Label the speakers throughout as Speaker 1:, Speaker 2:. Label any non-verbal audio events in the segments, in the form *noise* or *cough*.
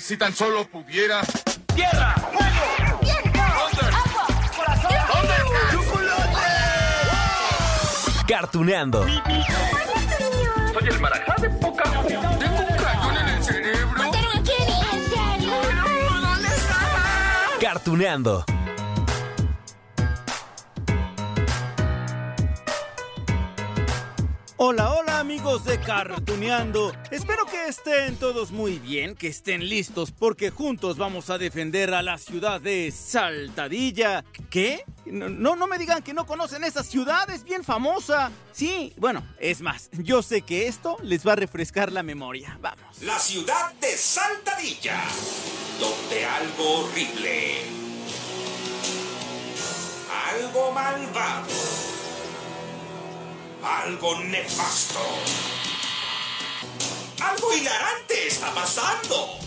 Speaker 1: Si tan solo pudiera.
Speaker 2: ¡Tierra! ¡Fuego! ¡Viento! ¡Agua! ¡Corazón!
Speaker 3: ¡Chocolate! Cartuneando.
Speaker 2: Soy el marajá de poca
Speaker 1: Tengo un cañón en el cerebro.
Speaker 3: Cartuneando.
Speaker 4: Hola, hola amigos de Cartuneando. Espero que estén todos muy bien, que estén listos porque juntos vamos a defender a la ciudad de Saltadilla. ¿Qué? No, no me digan que no conocen esa ciudad, es bien famosa. Sí, bueno, es más, yo sé que esto les va a refrescar la memoria. Vamos.
Speaker 5: La ciudad de Saltadilla, donde algo horrible, algo malvado algo nefasto. Algo hilarante está pasando.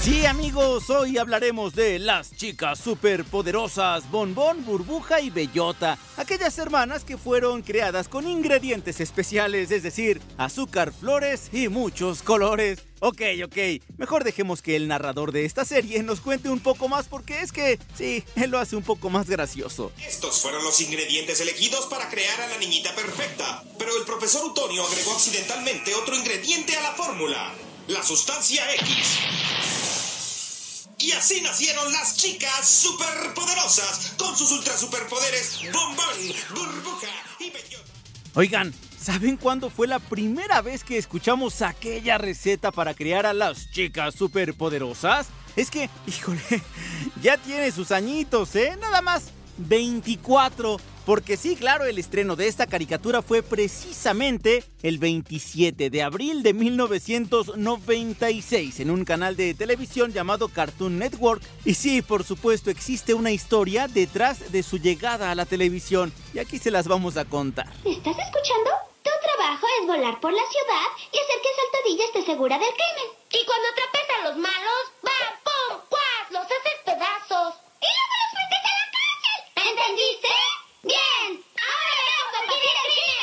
Speaker 4: Sí amigos, hoy hablaremos de las chicas superpoderosas Bonbón, Burbuja y Bellota, aquellas hermanas que fueron creadas con ingredientes especiales, es decir, azúcar, flores y muchos colores. Ok, ok, mejor dejemos que el narrador de esta serie nos cuente un poco más porque es que, sí, él lo hace un poco más gracioso.
Speaker 5: Estos fueron los ingredientes elegidos para crear a la niñita perfecta, pero el profesor Utonio agregó accidentalmente otro ingrediente a la fórmula, la sustancia X. Y así nacieron las chicas superpoderosas con sus ultra superpoderes bombón, burbuja y bellota.
Speaker 4: Oigan, ¿saben cuándo fue la primera vez que escuchamos aquella receta para crear a las chicas superpoderosas? Es que, híjole, *laughs* ya tiene sus añitos, ¿eh? Nada más 24. Porque sí, claro, el estreno de esta caricatura fue precisamente el 27 de abril de 1996 en un canal de televisión llamado Cartoon Network. Y sí, por supuesto, existe una historia detrás de su llegada a la televisión. Y aquí se las vamos a contar.
Speaker 6: ¿Estás escuchando? Tu trabajo es volar por la ciudad y hacer que Saltadilla esté segura del crimen.
Speaker 7: Y cuando atrapes a los malos, ¡bam, pum, cuas! Los haces pedazos.
Speaker 6: Y luego los metes a la cárcel.
Speaker 7: ¿Entendiste?
Speaker 6: Bien. Ahora veo combatir el crimen.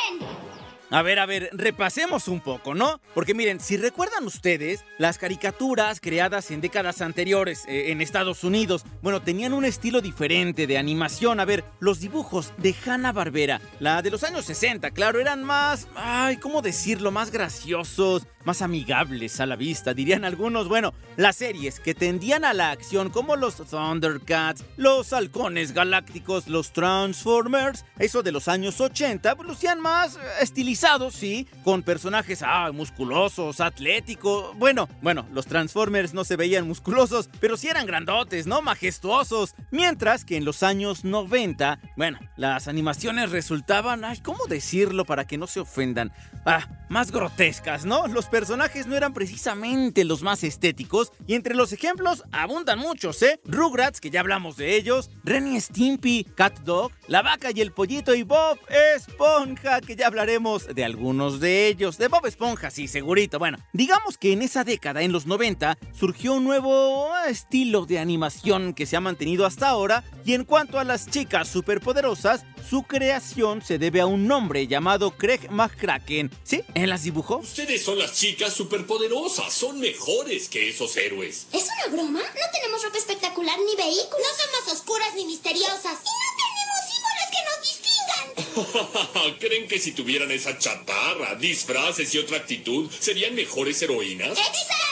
Speaker 4: A ver, a ver, repasemos un poco, ¿no? Porque miren, si recuerdan ustedes, las caricaturas creadas en décadas anteriores eh, en Estados Unidos, bueno, tenían un estilo diferente de animación. A ver, los dibujos de Hanna-Barbera, la de los años 60, claro, eran más, ay, ¿cómo decirlo? Más graciosos, más amigables a la vista, dirían algunos. Bueno, las series que tendían a la acción como los Thundercats, los Halcones Galácticos, los Transformers, eso de los años 80, pues lucían más eh, sí, con personajes ah, musculosos, atléticos. Bueno, bueno, los Transformers no se veían musculosos, pero sí eran grandotes, ¿no? Majestuosos. Mientras que en los años 90, bueno, las animaciones resultaban, ay, ¿cómo decirlo para que no se ofendan? Ah, más grotescas, ¿no? Los personajes no eran precisamente los más estéticos y entre los ejemplos abundan muchos, ¿eh? Rugrats, que ya hablamos de ellos, Renny Stimpy, Cat Dog, La Vaca y el Pollito y Bob Esponja, que ya hablaremos de algunos de ellos. De Bob Esponja, sí, segurito. Bueno, digamos que en esa década, en los 90, surgió un nuevo estilo de animación que se ha mantenido hasta ahora y en cuanto a las chicas superpoderosas, su creación se debe a un nombre llamado Craig McCracken. ¿Sí? ¿Él las dibujó?
Speaker 8: Ustedes son las chicas superpoderosas, son mejores que esos héroes.
Speaker 6: ¿Es una broma? No tenemos ropa espectacular ni vehículos.
Speaker 7: No somos oscuras ni misteriosas.
Speaker 6: Y no tenemos símbolos que nos distingan. *laughs*
Speaker 8: ¿Creen que si tuvieran esa chatarra, disfraces y otra actitud, serían mejores heroínas?
Speaker 6: ¡Exacto!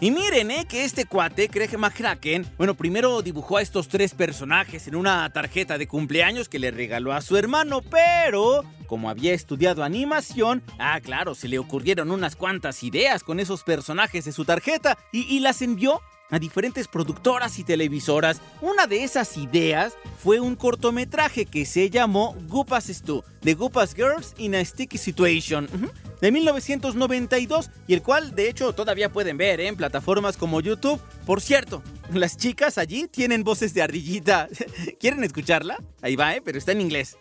Speaker 4: Y miren, ¿eh? Que este cuate, Craig McCracken, bueno, primero dibujó a estos tres personajes en una tarjeta de cumpleaños que le regaló a su hermano, pero como había estudiado animación, ah, claro, se le ocurrieron unas cuantas ideas con esos personajes de su tarjeta y, y las envió a diferentes productoras y televisoras. Una de esas ideas fue un cortometraje que se llamó Goopas Stu, The Goopas Girls in a Sticky Situation, de 1992, y el cual de hecho todavía pueden ver en plataformas como YouTube. Por cierto, las chicas allí tienen voces de ardillita. *laughs* ¿Quieren escucharla? Ahí va, ¿eh? pero está en inglés.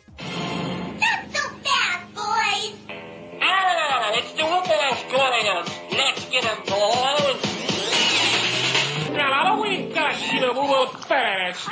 Speaker 2: We we will finish.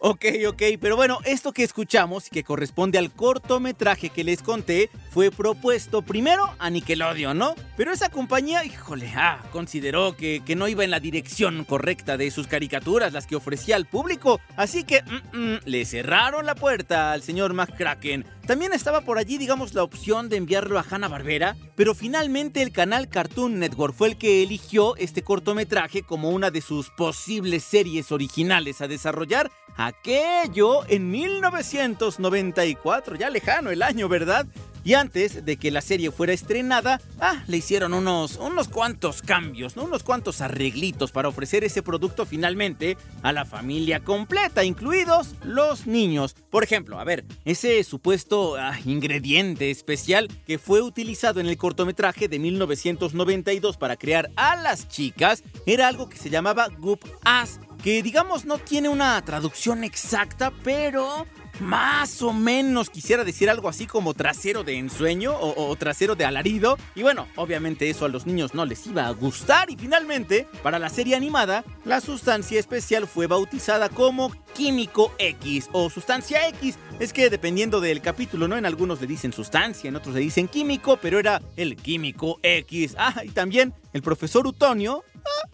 Speaker 4: Ok, ok, pero bueno, esto que escuchamos y que corresponde al cortometraje que les conté fue propuesto primero a Nickelodeon, ¿no? Pero esa compañía, híjole, ah, consideró que, que no iba en la dirección correcta de sus caricaturas, las que ofrecía al público, así que mm, mm, le cerraron la puerta al señor McCracken. También estaba por allí, digamos, la opción de enviarlo a Hanna-Barbera, pero finalmente el canal Cartoon Network fue el que eligió este cortometraje como una de sus posibles series originales a desarrollar, aquello en 1994, ya lejano el año, ¿verdad? Y antes de que la serie fuera estrenada, ah, le hicieron unos, unos cuantos cambios, ¿no? unos cuantos arreglitos para ofrecer ese producto finalmente a la familia completa, incluidos los niños. Por ejemplo, a ver, ese supuesto ah, ingrediente especial que fue utilizado en el cortometraje de 1992 para crear a las chicas era algo que se llamaba Goop Ass que digamos no tiene una traducción exacta, pero más o menos quisiera decir algo así como trasero de ensueño o, trasero de alarido. Y bueno, obviamente eso a los niños no les iba a gustar. Y finalmente, para la serie animada, la sustancia especial fue bautizada como Químico X o Sustancia X. Es que dependiendo del capítulo, ¿no? En algunos le dicen sustancia, en otros le dicen químico, pero era el Químico X. Ah, y también el profesor Utonio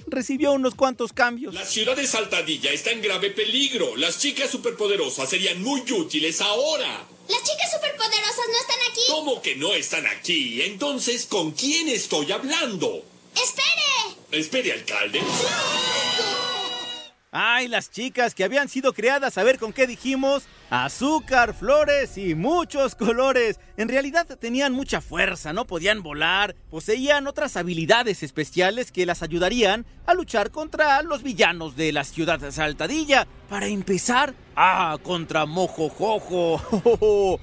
Speaker 4: recibió unos cuantos cambios.
Speaker 8: La ciudad de Saltadilla está en grave peligro. Las chicas superpoderosas serían muy útiles ahora.
Speaker 6: Las chicas superpoderosas no están aquí.
Speaker 8: ¿Cómo que no están aquí? Entonces, ¿con quién estoy hablando?
Speaker 6: ¡Espere!
Speaker 8: ¿Espere, alcalde?
Speaker 4: Ay, las chicas que habían sido creadas, a ver con qué dijimos, azúcar, flores y muchos *laughs* colores. En realidad tenían mucha fuerza, no podían volar, poseían otras habilidades especiales que las ayudarían a luchar contra los villanos de la ciudad saltadilla. Para empezar, ah, contra Mojojojo.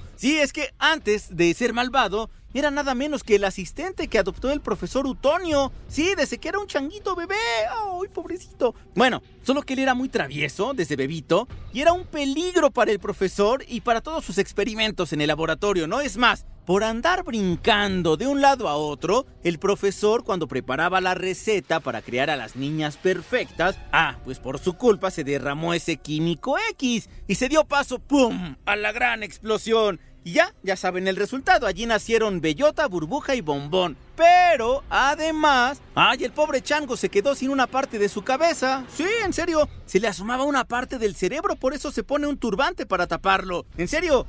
Speaker 4: *laughs* Sí, es que antes de ser malvado, era nada menos que el asistente que adoptó el profesor Utonio. Sí, desde que era un changuito bebé. ¡Ay, pobrecito! Bueno, solo que él era muy travieso desde bebito y era un peligro para el profesor y para todos sus experimentos en el laboratorio, ¿no? Es más, por andar brincando de un lado a otro, el profesor cuando preparaba la receta para crear a las niñas perfectas, ah, pues por su culpa se derramó ese químico X y se dio paso, ¡pum!, a la gran explosión. Y ya, ya saben el resultado. Allí nacieron Bellota, Burbuja y Bombón. Pero, además, ay, el pobre chango se quedó sin una parte de su cabeza. Sí, en serio, se le asomaba una parte del cerebro, por eso se pone un turbante para taparlo. En serio,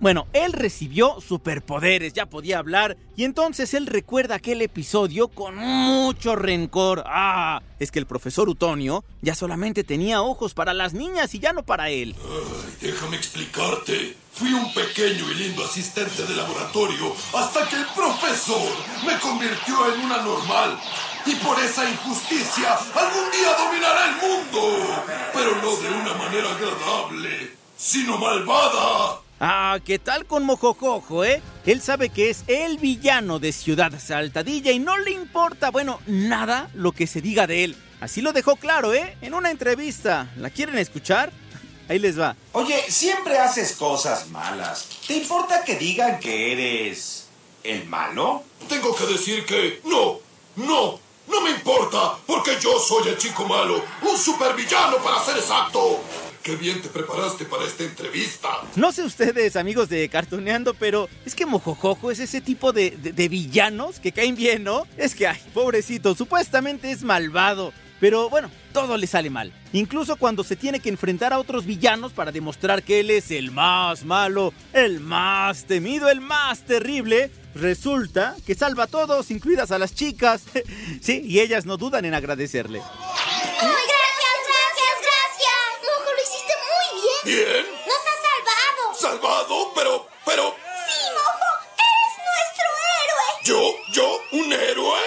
Speaker 4: bueno, él recibió superpoderes, ya podía hablar, y entonces él recuerda aquel episodio con mucho rencor. Ah, es que el profesor Utonio ya solamente tenía ojos para las niñas y ya no para él.
Speaker 9: Ay, déjame explicarte. Fui un pequeño y lindo asistente de laboratorio hasta que el profesor me convirtió en una normal. Y por esa injusticia algún día dominará el mundo. Pero no de una manera agradable, sino malvada.
Speaker 4: Ah, ¿qué tal con Mojojojo, eh? Él sabe que es el villano de Ciudad Saltadilla y no le importa, bueno, nada lo que se diga de él. Así lo dejó claro, ¿eh? En una entrevista. ¿La quieren escuchar? *laughs* Ahí les va.
Speaker 10: Oye, siempre haces cosas malas. ¿Te importa que digan que eres el malo?
Speaker 9: Tengo que decir que no, no, no me importa, porque yo soy el chico malo, un supervillano para ser exacto. ¡Qué bien te preparaste para esta entrevista!
Speaker 4: No sé ustedes, amigos de Cartoneando, pero es que Mojojojo es ese tipo de, de, villanos que caen bien, ¿no? Es que, ay, pobrecito, supuestamente es malvado. Pero bueno, todo le sale mal. Incluso cuando se tiene que enfrentar a otros villanos para demostrar que él es el más malo, el más temido, el más terrible, resulta que salva a todos, incluidas a las chicas. *laughs* sí, y ellas no dudan en agradecerle.
Speaker 9: Bien.
Speaker 6: Nos ha salvado.
Speaker 9: ¿Salvado? Pero, pero...
Speaker 6: Sí, Mojo, eres nuestro héroe.
Speaker 9: ¿Yo? ¿Yo? ¿Un héroe?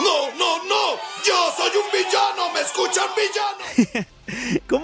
Speaker 9: No, no, no. Yo soy un villano. ¿Me escuchan, villano?
Speaker 4: *laughs*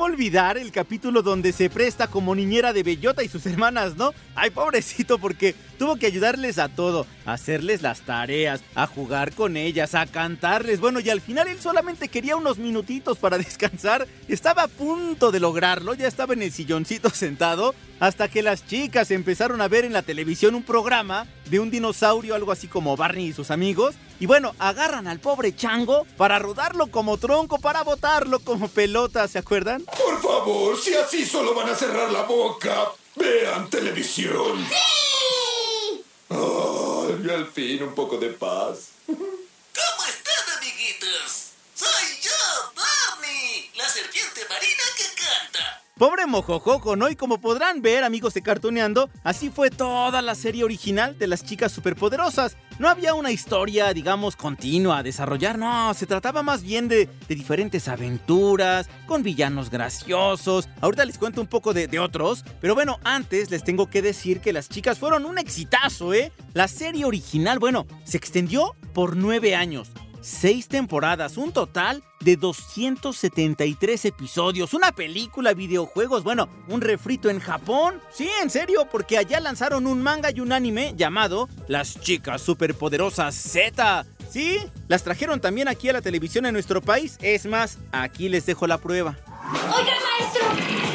Speaker 4: olvidar el capítulo donde se presta como niñera de Bellota y sus hermanas, ¿no? Ay, pobrecito, porque tuvo que ayudarles a todo, a hacerles las tareas, a jugar con ellas, a cantarles. Bueno, y al final él solamente quería unos minutitos para *laughs* descansar. Estaba a punto de lograrlo, ya estaba en el silloncito sentado, hasta que las chicas empezaron a ver en la televisión un programa de un dinosaurio, algo así como Barney y sus amigos. Y bueno, agarran al pobre chango para rodarlo como tronco, para botarlo como pelota, ¿se acuerdan?
Speaker 9: Por favor, si así solo van a cerrar la boca, vean televisión.
Speaker 7: ¡Sí!
Speaker 9: Ay, al fin un poco de paz.
Speaker 11: ¿Cómo están, amiguitos? Soy yo, Barney, la serpiente marina que canta.
Speaker 4: Pobre Mojojojo, ¿no? Y como podrán ver, amigos de Cartoneando, así fue toda la serie original de las chicas superpoderosas. No había una historia, digamos, continua a desarrollar, no, se trataba más bien de, de diferentes aventuras, con villanos graciosos. Ahorita les cuento un poco de, de otros, pero bueno, antes les tengo que decir que las chicas fueron un exitazo, ¿eh? La serie original, bueno, se extendió por nueve años seis temporadas, un total de 273 episodios, una película, videojuegos, bueno, un refrito en Japón. Sí, en serio, porque allá lanzaron un manga y un anime llamado Las Chicas Superpoderosas Z. Sí, las trajeron también aquí a la televisión en nuestro país. Es más, aquí les dejo la prueba.
Speaker 7: Oiga, maestro.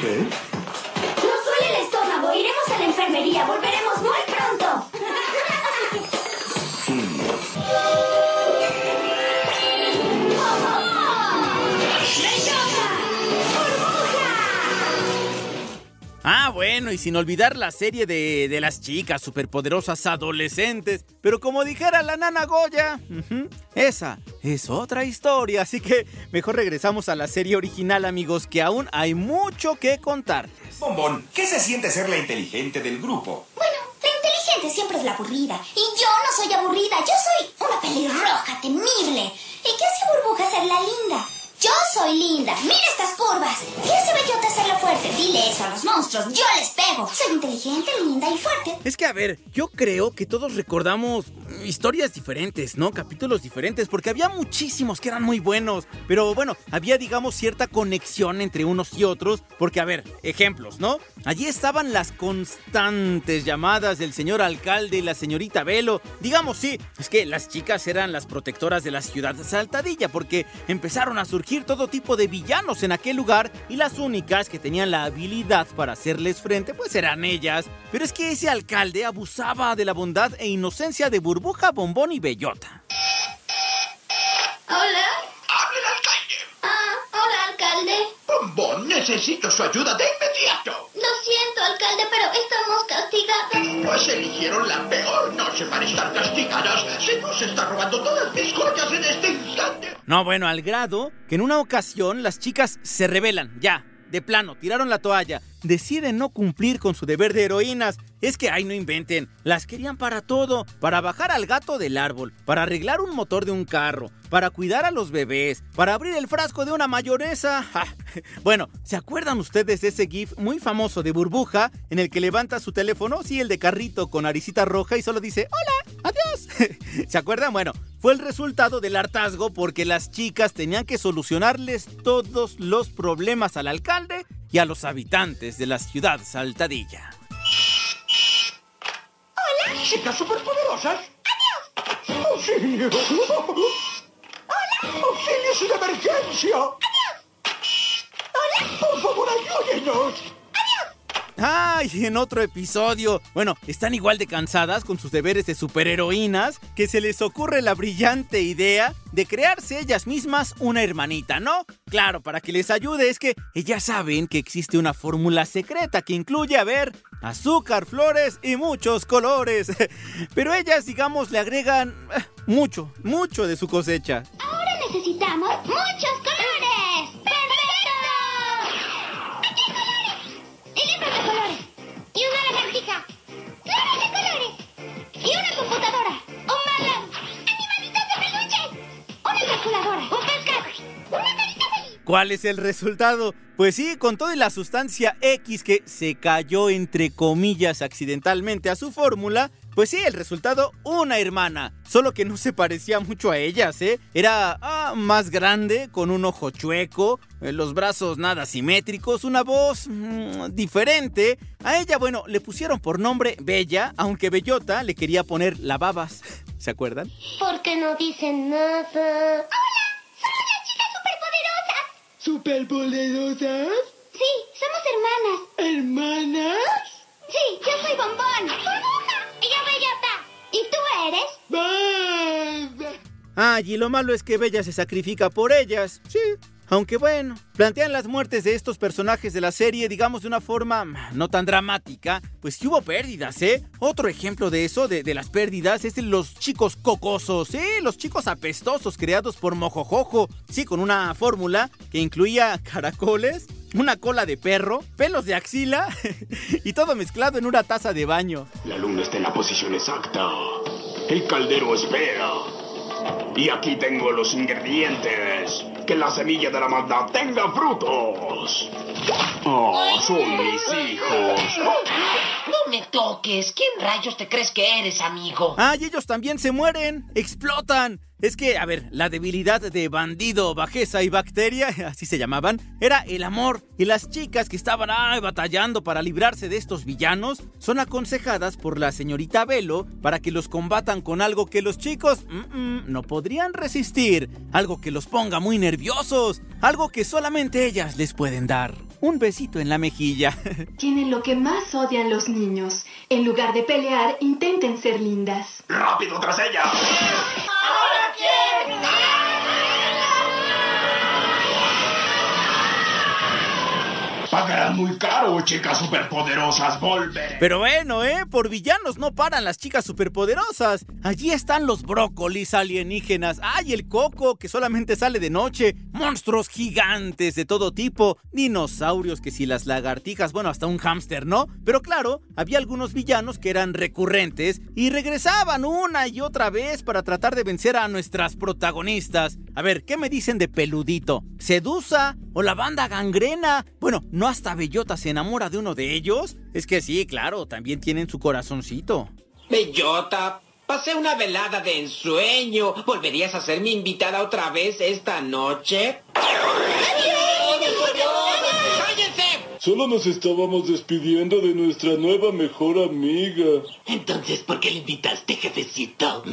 Speaker 9: ¿Qué?
Speaker 7: Nos duele el estómago. Iremos a la enfermería. Volveremos muy pronto.
Speaker 4: Ah, bueno, y sin olvidar la serie de, de las chicas superpoderosas adolescentes. Pero como dijera la nana Goya, esa es otra historia. Así que mejor regresamos a la serie original, amigos, que aún hay mucho que contarles.
Speaker 10: Bombón, ¿qué se siente ser la inteligente del grupo?
Speaker 6: Bueno, la inteligente siempre es la aburrida. Y yo no soy aburrida, yo soy una pelirroja temible. ¿Y qué hace burbuja ser la linda? Yo soy linda. Mira estas curvas. ¿Qué hace bellota la fuerte? Dile eso a los monstruos. Yo les pego. Soy inteligente, linda y fuerte.
Speaker 4: Es que, a ver, yo creo que todos recordamos historias diferentes, ¿no? Capítulos diferentes, porque había muchísimos que eran muy buenos. Pero bueno, había, digamos, cierta conexión entre unos y otros, porque, a ver, ejemplos, ¿no? Allí estaban las constantes llamadas del señor alcalde y la señorita Velo. Digamos, sí, es que las chicas eran las protectoras de la ciudad de Saltadilla, porque empezaron a surgir todo tipo de villanos en aquel lugar y las únicas que tenían la habilidad para hacerles frente, pues eran ellas. Pero es que ese alcalde abusaba de la bondad e inocencia de Burbuja, Bombón y Bellota.
Speaker 6: Hola.
Speaker 9: ¡Hable al alcalde!
Speaker 6: Ah, hola, alcalde.
Speaker 9: Bombón, necesito su ayuda de inmediato.
Speaker 6: Lo siento, alcalde, pero estamos castigadas.
Speaker 9: Pues eligieron la peor noche para estar castigadas. Se nos está robando todas mis joyas en este instante.
Speaker 4: No, bueno, al grado que en una ocasión las chicas se rebelan, ya, de plano, tiraron la toalla, deciden no cumplir con su deber de heroínas. Es que, ay, no inventen, las querían para todo, para bajar al gato del árbol, para arreglar un motor de un carro, para cuidar a los bebés, para abrir el frasco de una mayonesa. Ja. *laughs* Bueno, ¿se acuerdan ustedes de ese GIF muy famoso de burbuja en el que levanta su teléfono? Sí, el de carrito con naricita roja y solo dice, hola, adiós. *laughs* ¿Se acuerdan? Bueno, fue el resultado del hartazgo porque las chicas tenían que solucionarles todos los problemas al alcalde y a los habitantes de la ciudad saltadilla.
Speaker 6: Hola.
Speaker 2: ¿Chicas superpoderosas?
Speaker 6: Adiós.
Speaker 2: ¡Auxilio!
Speaker 6: Hola.
Speaker 2: ¡Auxilio es una emergencia!
Speaker 6: Hola.
Speaker 2: ¡Por favor, ayúdenos!
Speaker 4: ¡Ay! En otro episodio. Bueno, están igual de cansadas con sus deberes de superheroínas que se les ocurre la brillante idea de crearse ellas mismas una hermanita, ¿no? Claro, para que les ayude es que ellas saben que existe una fórmula secreta que incluye, a ver, azúcar, flores y muchos colores. *laughs* Pero ellas, digamos, le agregan eh, mucho, mucho de su cosecha.
Speaker 6: Ahora necesitamos muchos calculadora. Un pescado. Una carita feliz.
Speaker 4: ¿Cuál es el resultado? Pues sí, con toda la sustancia X que se cayó entre comillas accidentalmente a su fórmula, Pues sí, el resultado, una hermana. Solo que no se parecía mucho a ellas, ¿eh? Era ah, más grande, con un ojo chueco, eh, los brazos nada simétricos, una voz mm, diferente. A ella, bueno, le pusieron por nombre Bella, aunque Bellota le quería poner Lavabas. *laughs* ¿Se acuerdan?
Speaker 7: ¿Por qué no dicen nada? ¡Hola! ¡Somos las chicas superpoderosas!
Speaker 12: ¿Superpoderosas?
Speaker 7: Sí, somos hermanas.
Speaker 12: ¿Hermanas?
Speaker 7: Sí, yo soy Bombón.
Speaker 4: Ay, y lo malo es que Bella se sacrifica por ellas. Sí. Aunque bueno, plantean las muertes de estos personajes de la serie, digamos, de una forma no tan dramática, pues que hubo pérdidas, ¿eh? Otro ejemplo de eso, de, de las pérdidas, es de los chicos cocosos, ¿sí? Los chicos apestosos creados por Mojojojo, sí, con una fórmula que incluía caracoles, una cola de perro, pelos de axila *laughs* y todo mezclado en una taza de baño.
Speaker 13: La luna está en la posición exacta. El caldero espera. Y aquí tengo los ingredientes. Que la semilla de la maldad tenga frutos. Oh, son mis hijos.
Speaker 11: No me toques. ¿Quién rayos te crees que eres, amigo?
Speaker 4: ¡Ay, ellos también se mueren! ¡Explotan! Es que, a ver, la debilidad de bandido, bajeza y bacteria, *laughs* así se llamaban, era el amor. Y las chicas que estaban batallando para librarse de estos villanos son aconsejadas por la señorita Velo para que los combatan con algo que los chicos no podrían resistir. Algo que los ponga muy nerviosos. Algo que solamente ellas les pueden dar. Un besito en la mejilla. *laughs*
Speaker 14: Tienen lo que más odian los niños. En lugar de pelear, intenten ser lindas.
Speaker 13: ¡Rápido tras ella!
Speaker 7: ¿Ahora quién?
Speaker 13: Pagarán muy caro, chicas superpoderosas, volver.
Speaker 4: Pero bueno, ¿eh? Por villanos no paran las chicas superpoderosas. Allí están los brócolis alienígenas. ¡Ay, el coco que solamente sale de noche! Monstruos gigantes de todo tipo. Dinosaurios que si las lagartijas, bueno, hasta un hámster, ¿no? Pero claro, había algunos villanos que eran recurrentes y regresaban una y otra vez para tratar de vencer a nuestras protagonistas. A ver, ¿qué me dicen de Peludito? ¿Sedusa? ¿O la banda gangrena? Bueno, ¿no hasta Bellota se enamora de uno de ellos? Es que sí, claro, también tienen su corazoncito.
Speaker 15: Bellota, pasé una velada de ensueño. ¿Volverías a ser mi invitada otra vez esta noche?
Speaker 16: Solo nos estábamos despidiendo de nuestra nueva mejor amiga.
Speaker 11: Entonces, ¿por qué le invitaste, jefecito?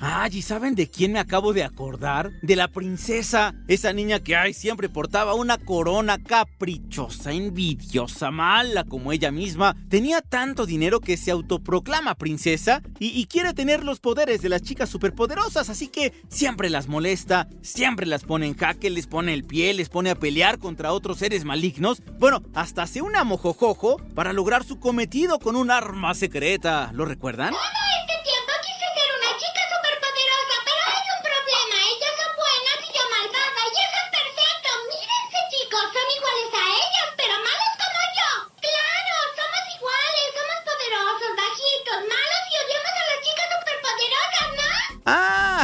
Speaker 4: ¡Ay! ¿y saben de quién me acabo de acordar? De la princesa. Esa niña que, ay, siempre portaba una corona caprichosa, envidiosa, mala como ella misma. Tenía tanto dinero que se autoproclama princesa y, y quiere tener los poderes de las chicas superpoderosas, así que siempre las molesta, siempre las pone en jaque, les pone el pie, les pone a pelear contra otros seres malignos. Bueno, hasta hace una mojojojo para lograr su cometido con un arma secreta. ¿Lo recuerdan?
Speaker 7: Todo este tiempo quise ser una chica superpoderosa, pero hay un problema. Ellas son buenas y yo malvada, y eso es perfecto. Mírense, chicos, son iguales a ellas, pero malos como yo. Claro, somos iguales, somos poderosos, bajitos, malos y odiamos a las chicas superpoderosas, ¿no?
Speaker 4: Ah,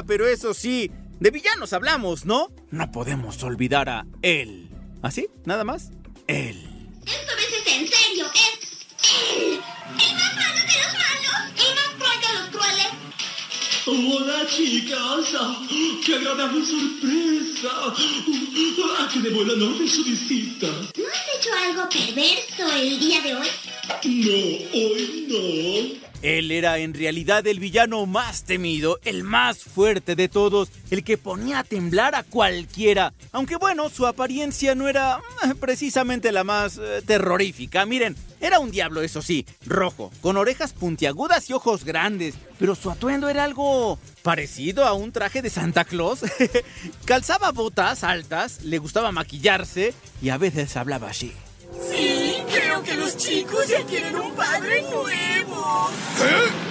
Speaker 4: jaja, pero eso sí, de villanos hablamos, ¿no? No podemos olvidar a él. ¿Así? ¿Nada más? Él.
Speaker 7: Esta vez es en serio, es él. El más malo de los malos, el más cruel de los crueles.
Speaker 16: Hola, chicas. Ah, ¡Qué agradable sorpresa! ¿A qué debo el honor de su visita?
Speaker 7: ¿No has hecho algo perverso el día de hoy?
Speaker 16: No, hoy no.
Speaker 4: Él era en realidad el villano más temido, el más fuerte de todos, el que ponía a temblar a cualquiera. Aunque bueno, su apariencia no era eh, precisamente la más eh, terrorífica. Miren, era un diablo, eso sí, rojo, con orejas puntiagudas y ojos grandes, pero su atuendo era algo parecido a un traje de Santa Claus. *laughs* Calzaba botas altas, le gustaba maquillarse y a veces hablaba así.
Speaker 17: Sí, creo que los chicos ya tienen un padre nuevo. ¿Qué?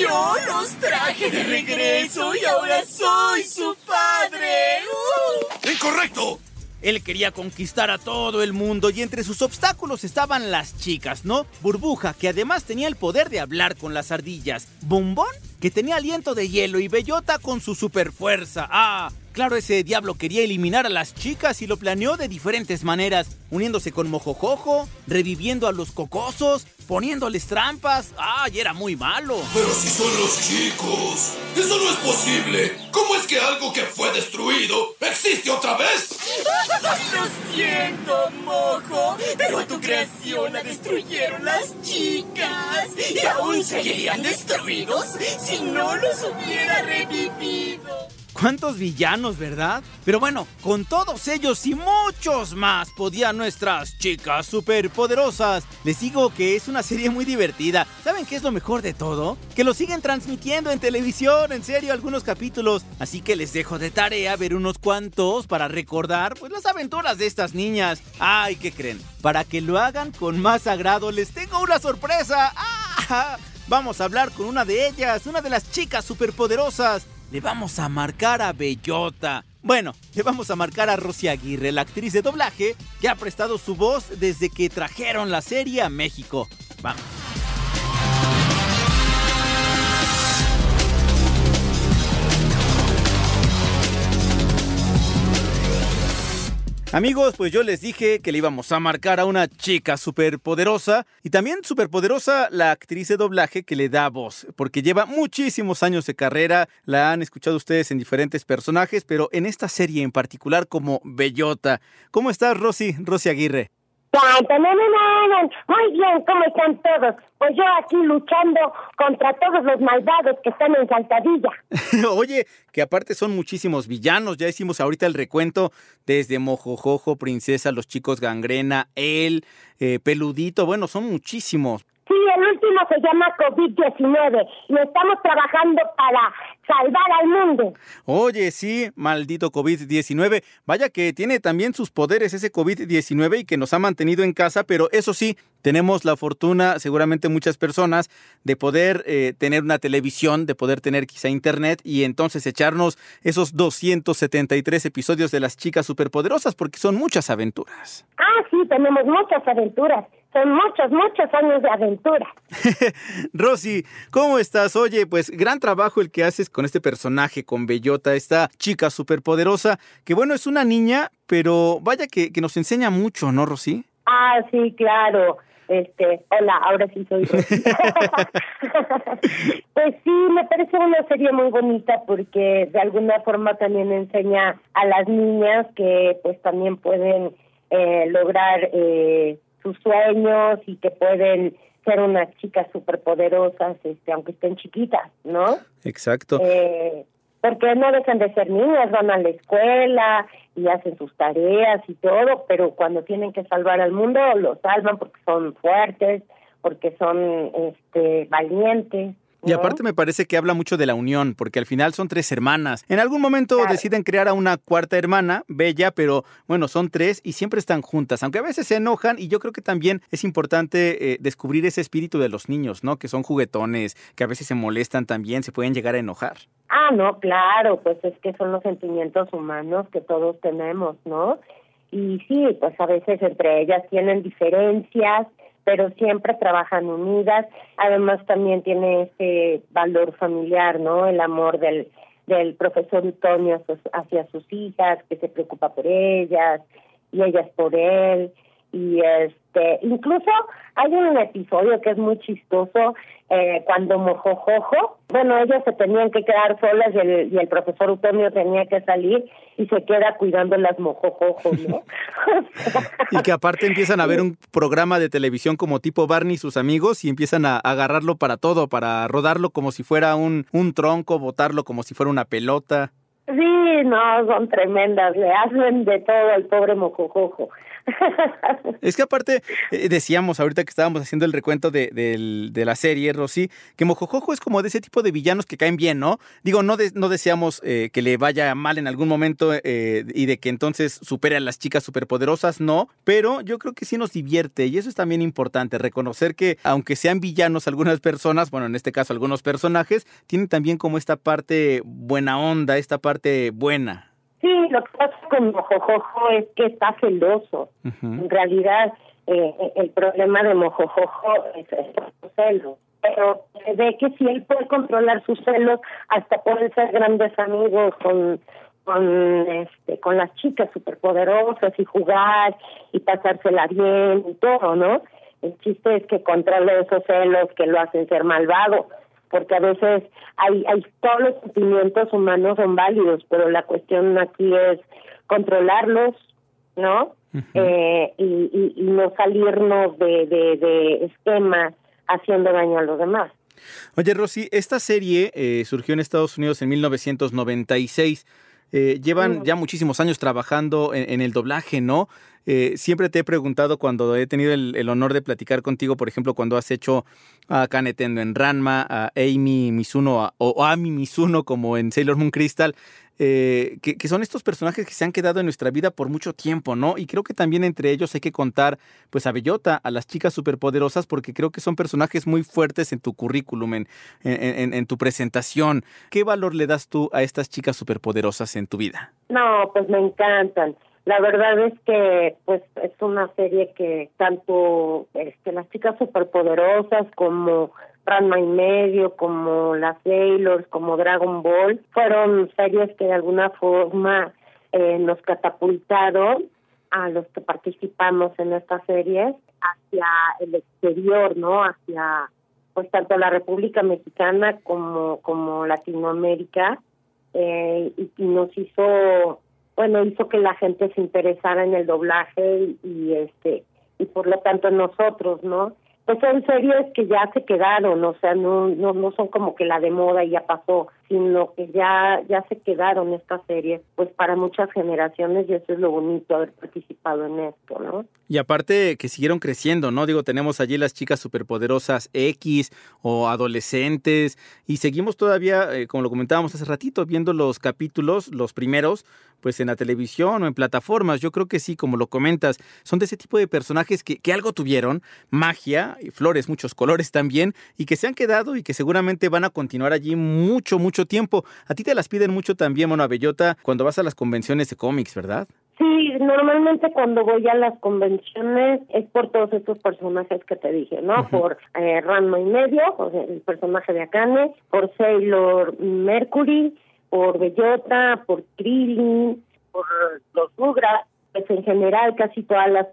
Speaker 17: Yo los traje de regreso y ahora soy su padre. ¡Uh!
Speaker 1: ¡Incorrecto!
Speaker 4: Él quería conquistar a todo el mundo y entre sus obstáculos estaban las chicas, ¿no? Burbuja, que además tenía el poder de hablar con las ardillas. Bombón, que tenía aliento de hielo y Bellota con su superfuerza. Ah, Claro, ese diablo quería eliminar a las chicas y lo planeó de diferentes maneras, uniéndose con Mojojojo, reviviendo a los cocosos, poniéndoles trampas. ¡Ay, era muy malo!
Speaker 9: Pero si son los chicos, eso no es posible. ¿Cómo es que algo que fue destruido existe otra vez? *laughs*
Speaker 17: Lo siento, Mojo, pero a tu creación la destruyeron las chicas y aún seguirían destruidos si no los hubiera revivido.
Speaker 4: ¿Cuántos villanos, verdad? Pero bueno, con todos ellos y muchos más podían nuestras chicas superpoderosas. Les digo que es una serie muy divertida. ¿Saben qué es lo mejor de todo? Que lo siguen transmitiendo en televisión, en serio, algunos capítulos. Así que les dejo de tarea ver unos cuantos para recordar pues las aventuras de estas niñas. Ay, ¿qué creen? Para que lo hagan con más agrado, les tengo una sorpresa. ¡Ah! Vamos a hablar con una de ellas, una de las chicas superpoderosas le vamos a marcar a Bellota. Bueno, le vamos a marcar a Rosy Aguirre, la actriz de doblaje que ha prestado su voz desde que trajeron la serie a México. Vamos. Amigos, pues yo les dije que le íbamos a marcar a una chica superpoderosa y también superpoderosa la actriz de doblaje que le da voz, porque lleva muchísimos años de carrera, la han escuchado ustedes en diferentes personajes, pero en esta serie en particular como Bellota. ¿Cómo estás, Rosy? Rosy Aguirre.
Speaker 12: Muy bien, ¿cómo están todos? Pues yo aquí luchando contra todos los malvados que están en Saltadilla. *laughs*
Speaker 4: Oye, que aparte son muchísimos villanos. Ya hicimos ahorita el recuento desde Mojojojo, Princesa, los chicos Gangrena, él, eh, Peludito. Bueno, son muchísimos.
Speaker 12: Sí, el último se llama COVID-19 y estamos trabajando para salvar al mundo.
Speaker 4: Oye, sí, maldito COVID-19. Vaya que tiene también sus poderes ese COVID-19 y que nos ha mantenido en casa, pero eso sí, tenemos la fortuna, seguramente muchas personas, de poder eh, tener una televisión, de poder tener quizá internet y entonces echarnos esos 273 episodios de las chicas superpoderosas, porque son muchas aventuras.
Speaker 12: Ah, sí, tenemos muchas aventuras. Son muchos, muchos años de aventura. *laughs*
Speaker 4: Rosy, ¿cómo estás? Oye, pues gran trabajo el que haces con este personaje, con Bellota, esta chica superpoderosa, que bueno, es una niña, pero vaya que, que nos enseña mucho, ¿no, Rosy?
Speaker 12: Ah, sí, claro. Este, hola, ahora sí soy Rosy. *laughs* *laughs* pues sí, me parece una serie muy bonita porque de alguna forma también enseña a las niñas que pues también pueden eh, lograr eh, sus sueños y que pueden ser unas chicas superpoderosas, este, aunque estén chiquitas, ¿no?
Speaker 4: Exacto.
Speaker 12: Eh, porque no dejan de ser niñas, van a la escuela y hacen sus tareas y todo, pero cuando tienen que salvar al mundo lo salvan porque son fuertes, porque son este valientes.
Speaker 4: Y aparte me parece que habla mucho de la unión, porque al final son tres hermanas. En algún momento deciden crear a una cuarta hermana, Bella, pero bueno, son tres y siempre están juntas, aunque a veces se enojan y yo creo que también es importante eh, descubrir ese espíritu de los niños, ¿no? Que son juguetones, que a veces se molestan también, se pueden llegar a enojar.
Speaker 12: Ah, no, claro, pues es que son los sentimientos humanos que todos tenemos, ¿no? Y sí, pues a veces entre ellas tienen diferencias, pero siempre trabajan unidas. Además también tiene ese valor familiar, ¿no? El amor del del profesor Utonio hacia sus hijas, que se preocupa por ellas y ellas por él y este incluso hay un episodio que es muy chistoso eh, cuando Mojojojo, bueno ellas se tenían que quedar solas y el, y el profesor Utonio tenía que salir y se queda cuidando las Mojojojos, ¿no? *laughs* *laughs*
Speaker 4: y que aparte empiezan a ver un programa de televisión como tipo Barney y sus amigos y empiezan a agarrarlo para todo, para rodarlo como si fuera un, un tronco, botarlo como si fuera una pelota.
Speaker 12: Sí, no, son tremendas, le hacen de todo al pobre Mojojojo.
Speaker 4: Es que aparte, eh, decíamos ahorita que estábamos haciendo el recuento de, de, la serie, Rosy, que Mojojojo es como de ese tipo de villanos que caen bien, ¿no? Digo, no, no deseamos eh, que le vaya mal en algún momento eh, y de que entonces supere a las chicas superpoderosas, no, pero yo creo que sí nos divierte y eso es también importante, reconocer que aunque sean villanos algunas personas, bueno, en este caso algunos personajes, tienen también como esta parte buena onda, esta parte buena.
Speaker 12: Sí, lo que pasa con Mojojojo es que está celoso. En realidad, eh, el problema de Mojojojo es, el celo, pero ve que si él puede controlar sus celos, hasta pueden ser grandes amigos con con este con las chicas superpoderosas y jugar y pasársela bien y todo, ¿no? El chiste es que controle esos celos que lo hacen ser malvado, porque a veces hay, hay todos los sentimientos humanos son válidos, pero la cuestión aquí es controlarlos, ¿no? eh, y, y, y, no salirnos de, de, de esquema haciendo daño a los demás.
Speaker 4: Oye, Rosy, esta serie eh, surgió en Estados Unidos en 1996. Eh, llevan ya muchísimos años trabajando en, en el doblaje, ¿no? Eh, siempre te he preguntado cuando he tenido el, el, honor de platicar contigo, por ejemplo, cuando has hecho a Kanetendo en Ranma, a Amy Mizuno a, o Ami Mizuno como en Sailor Moon Crystal, eh, que, que, son estos personajes que se han quedado en nuestra vida por mucho tiempo, ¿no? Y creo que también entre ellos hay que contar, pues, a Bellota, a las chicas superpoderosas, porque creo que son personajes muy fuertes en tu currículum, en, en, en, tu presentación. ¿Qué valor le das tú a estas chicas superpoderosas en tu vida?
Speaker 12: No, pues me encantan. La verdad es que pues es una serie que tanto este, las chicas superpoderosas como Ranma y medio, como las Sailors, como Dragon Ball, fueron series que de alguna forma eh, nos catapultaron a los que participamos en estas series hacia el exterior, ¿no? Hacia pues tanto la República Mexicana como como Latinoamérica eh, y, nos hizo bueno hizo que la gente se interesara en el doblaje y, y este y por lo tanto nosotros no pues son series que ya se quedaron o sea no no no son como que la de moda y ya pasó sino que ya ya se quedaron estas series pues para muchas generaciones y eso es lo bonito haber participado en esto no
Speaker 4: y aparte que siguieron creciendo no digo tenemos allí las chicas superpoderosas X o adolescentes y seguimos todavía eh, como lo comentábamos hace ratito viendo los capítulos los primeros pues en la televisión o en plataformas. Yo creo que sí, como lo comentas, son de ese tipo de personajes que, que algo tuvieron, magia, y flores, muchos colores también, y que se han quedado y que seguramente van a continuar allí mucho, mucho tiempo. A ti te las piden mucho también, Mono Bellota, cuando vas a las convenciones de cómics, ¿verdad?
Speaker 12: Sí, normalmente cuando voy a las convenciones es por todos estos personajes que te dije, ¿no? Uh -huh. Por eh, Ranma y medio, o sea, el personaje de Akane, por Sailor Mercury, por Bellota, por Krillin, por los Rugrats, pues en general casi todas las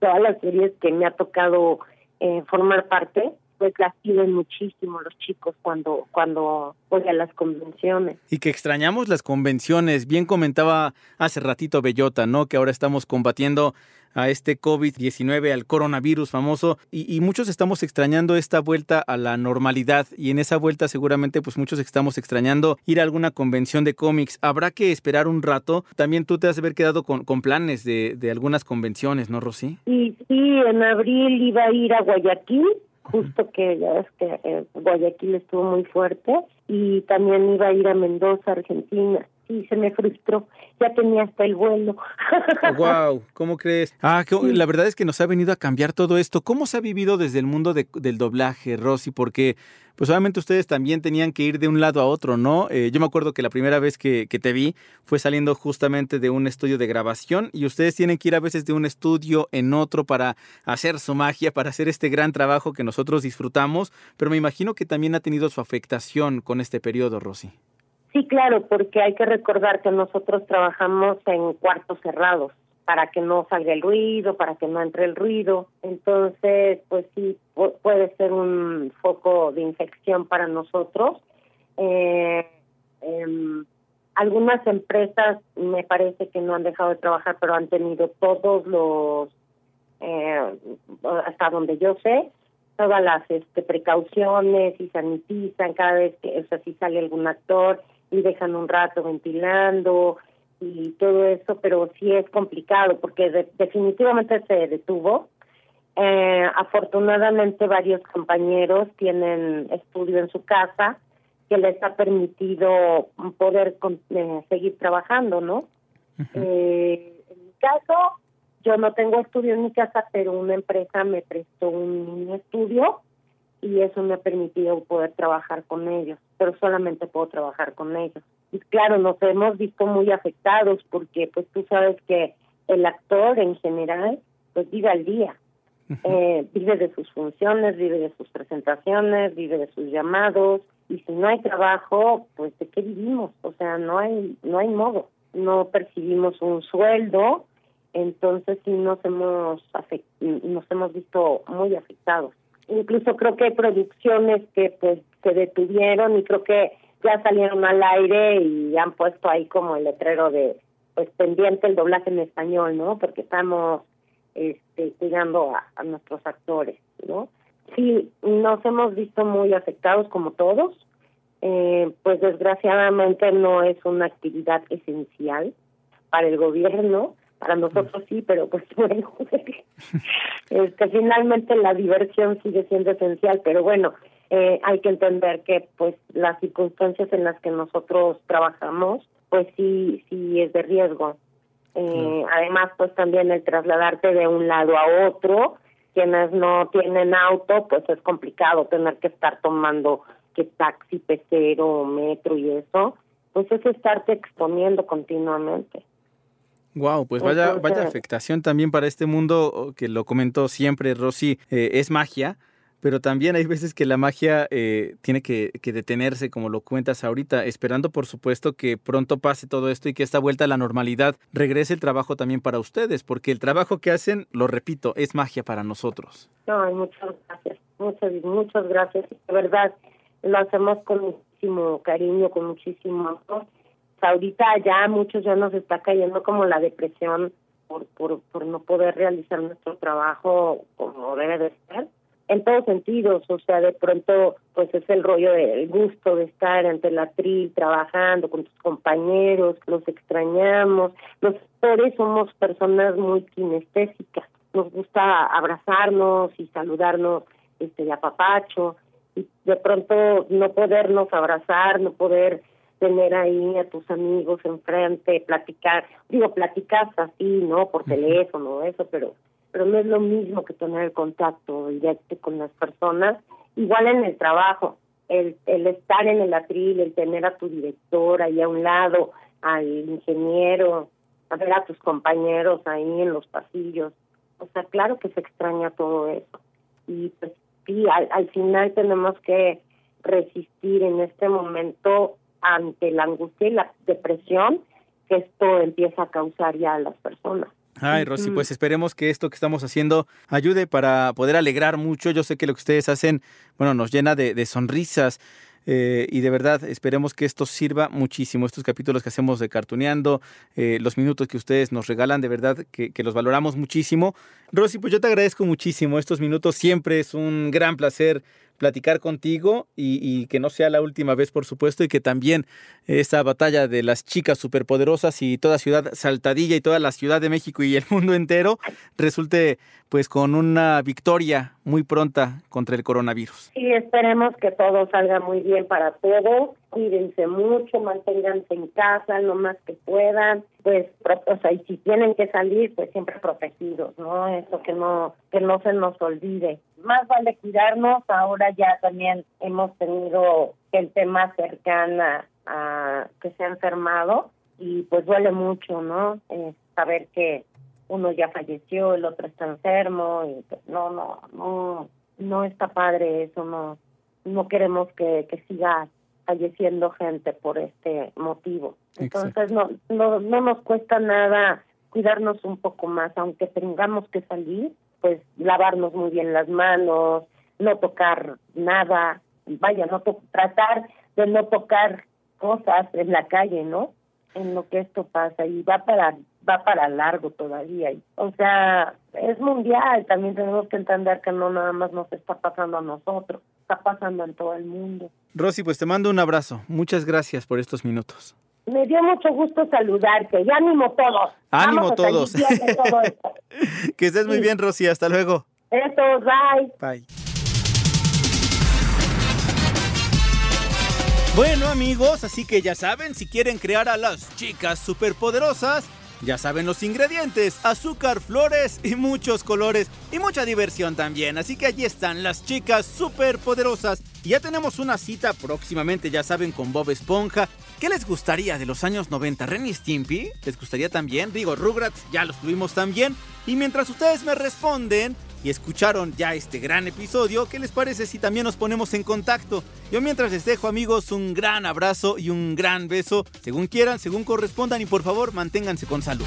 Speaker 12: todas las series que me ha tocado eh, formar parte, pues las piden muchísimo los chicos cuando cuando voy a las convenciones.
Speaker 4: Y que extrañamos las convenciones. Bien comentaba hace ratito Bellota, ¿no? Que ahora estamos combatiendo a este COVID-19, al coronavirus famoso, y, y, muchos estamos extrañando esta vuelta a la normalidad, y en esa vuelta seguramente pues muchos estamos extrañando ir a alguna convención de cómics. Habrá que esperar un rato. También tú te has de haber quedado con, con planes de, de, algunas convenciones, ¿no, Rosy?
Speaker 12: Sí, sí, en abril iba a ir a Guayaquil, justo que ya ves que eh, Guayaquil estuvo muy fuerte, y también iba a ir a Mendoza, Argentina y se me frustró. Ya tenía hasta el vuelo. *laughs*
Speaker 4: wow, ¿cómo crees? Ah, que, la verdad es que nos ha venido a cambiar todo esto. ¿Cómo se ha vivido desde el mundo de, del doblaje, Rosy? Porque, pues obviamente ustedes también tenían que ir de un lado a otro, ¿no? Eh, yo me acuerdo que la primera vez que, que, te vi fue saliendo justamente de un estudio de grabación y ustedes tienen que ir a veces de un estudio en otro para hacer su magia, para hacer este gran trabajo que nosotros disfrutamos, pero me imagino que también ha tenido su afectación con este periodo, Rosy.
Speaker 12: Sí, claro, porque hay que recordar que nosotros trabajamos en cuartos cerrados para que no salga el ruido, para que no entre el ruido. Entonces, pues sí, puede ser un foco de infección para nosotros. Eh, eh, algunas empresas me parece que no han dejado de trabajar, pero han tenido todos los, eh, hasta donde yo sé, todas las este, precauciones y sanitizan cada vez que, o sea, si sale algún actor y dejan un rato ventilando y todo eso, pero sí es complicado porque de, definitivamente se detuvo. Eh, afortunadamente varios compañeros tienen estudio en su casa que les ha permitido poder eh, seguir trabajando, ¿no? Uh -huh. eh, en mi caso, yo no tengo estudio en mi casa, pero una empresa me prestó un estudio y eso me ha permitido poder trabajar con ellos, pero solamente puedo trabajar con ellos. Y claro, nos hemos visto muy afectados porque pues tú sabes que el actor en general pues vive al día. Eh, vive de sus funciones, vive de sus presentaciones, vive de sus llamados. Y si no hay trabajo, pues ¿de qué vivimos? O sea, no hay, no hay modo. No percibimos un sueldo, entonces sí nos hemos, nos hemos visto muy afectados. Incluso creo que hay producciones que pues se detuvieron y creo que ya salieron al aire y han puesto ahí como el letrero de pues pendiente el doblaje en español, ¿no? Porque estamos este, cuidando a, nuestros actores, ¿no? Sí, nos hemos visto muy afectados como todos, eh, pues desgraciadamente no es una actividad esencial para el gobierno, para nosotros sí, pero pues *laughs* bueno, este, finalmente la diversión sigue siendo esencial, pero bueno, eh, hay que entender que pues las circunstancias en las que nosotros trabajamos, pues sí, sí es de riesgo. Eh, Además, pues también el trasladarte de un lado a otro, quienes no tienen auto, pues es complicado tener que estar tomando que taxi, pecero, metro y eso, pues es estarte exponiendo continuamente.
Speaker 4: Wow, pues vaya, vaya afectación también para este mundo que lo comentó siempre Rosy, eh, es magia, pero también hay veces que la magia eh, tiene que, detenerse, como lo cuentas ahorita, esperando por supuesto que pronto pase todo esto y que esta vuelta a la normalidad regrese el trabajo también para ustedes, porque el trabajo que hacen, lo repito, es magia para nosotros.
Speaker 12: No, muchas gracias, muchas, muchas gracias. De verdad, lo hacemos con muchísimo cariño, con muchísimo amor ahorita ya muchos ya nos está cayendo como la depresión por, por, no poder realizar nuestro trabajo como debe de ser en todos sentidos, o sea, de pronto pues es el rollo del gusto de estar ante la tril trabajando con tus compañeros, los extrañamos, los actores somos personas muy kinestésicas, nos gusta abrazarnos y saludarnos este de apapacho y de pronto no podernos abrazar, no poder tener ahí a tus amigos enfrente, platicar, digo, platicas así, ¿no? Por teléfono, eso, pero pero no es lo mismo que tener el contacto directo con las personas, igual en el trabajo, el, el estar en el atril, el tener a tu director ahí a un lado, al ingeniero, a ver a tus compañeros ahí en los pasillos, o sea, claro que se extraña todo eso. Y pues sí, al, al final tenemos que resistir en este momento ante la angustia y la depresión que esto empieza a causar ya a las personas.
Speaker 4: Ay, Rosy, pues esperemos que esto que estamos haciendo ayude para poder alegrar mucho. Yo sé que lo que ustedes hacen, bueno, nos llena de, sonrisas. Eh, y de verdad esperemos que esto sirva muchísimo. Estos capítulos que hacemos de Cartuneando, eh, los minutos que ustedes nos regalan, de verdad que, que, los valoramos muchísimo. Rosy, pues yo te agradezco muchísimo estos minutos. Siempre es un gran placer platicar contigo y, que no sea la última vez, por supuesto, y que también esa batalla de las chicas superpoderosas y toda ciudad saltadilla y toda la Ciudad de México y el mundo entero resulte pues con una victoria muy pronta contra el coronavirus.
Speaker 12: Sí, esperemos que todo salga muy bien para todos. Cuídense mucho, manténganse en casa lo más que puedan. Pues, o sea, y si tienen que salir, pues siempre protegidos, ¿no? Eso que no que no se nos olvide. Más vale cuidarnos. Ahora ya también hemos tenido gente más cercana a que se ha enfermado y pues duele mucho, ¿no? Eh, saber que uno ya falleció, el otro está enfermo y pues, no, no, no, no está padre eso, no, no queremos que, que siga falleciendo gente por este motivo. Entonces no, no, no nos cuesta nada cuidarnos un poco más, aunque tengamos que salir, pues lavarnos muy bien las manos, no tocar nada, vaya, no tratar de no tocar cosas en la calle, ¿no? En lo que esto pasa y va para va para largo todavía. O sea, es mundial, también tenemos que entender que no nada más nos está pasando a nosotros, está pasando en todo el mundo.
Speaker 4: Rosy, pues te mando un abrazo. Muchas gracias por estos minutos.
Speaker 12: Me dio mucho gusto saludarte. Y ánimo todos.
Speaker 4: Ánimo todos. *laughs* que estés muy bien, Rosy. Hasta luego.
Speaker 12: Eso, bye.
Speaker 4: Bye. Bueno amigos, así que ya saben, si quieren crear a las chicas superpoderosas, ya saben los ingredientes, azúcar, flores y muchos colores y mucha diversión también. Así que allí están las chicas super poderosas. Ya tenemos una cita próximamente, ya saben, con Bob Esponja. ¿Qué les gustaría de los años 90? ¿Renny Stimpy? ¿Les gustaría también? Digo, Rugrats ya los tuvimos también. Y mientras ustedes me responden, y escucharon ya este gran episodio, ¿qué les parece si también nos ponemos en contacto? Yo mientras les dejo amigos un gran abrazo y un gran beso, según quieran, según correspondan y por favor manténganse con salud.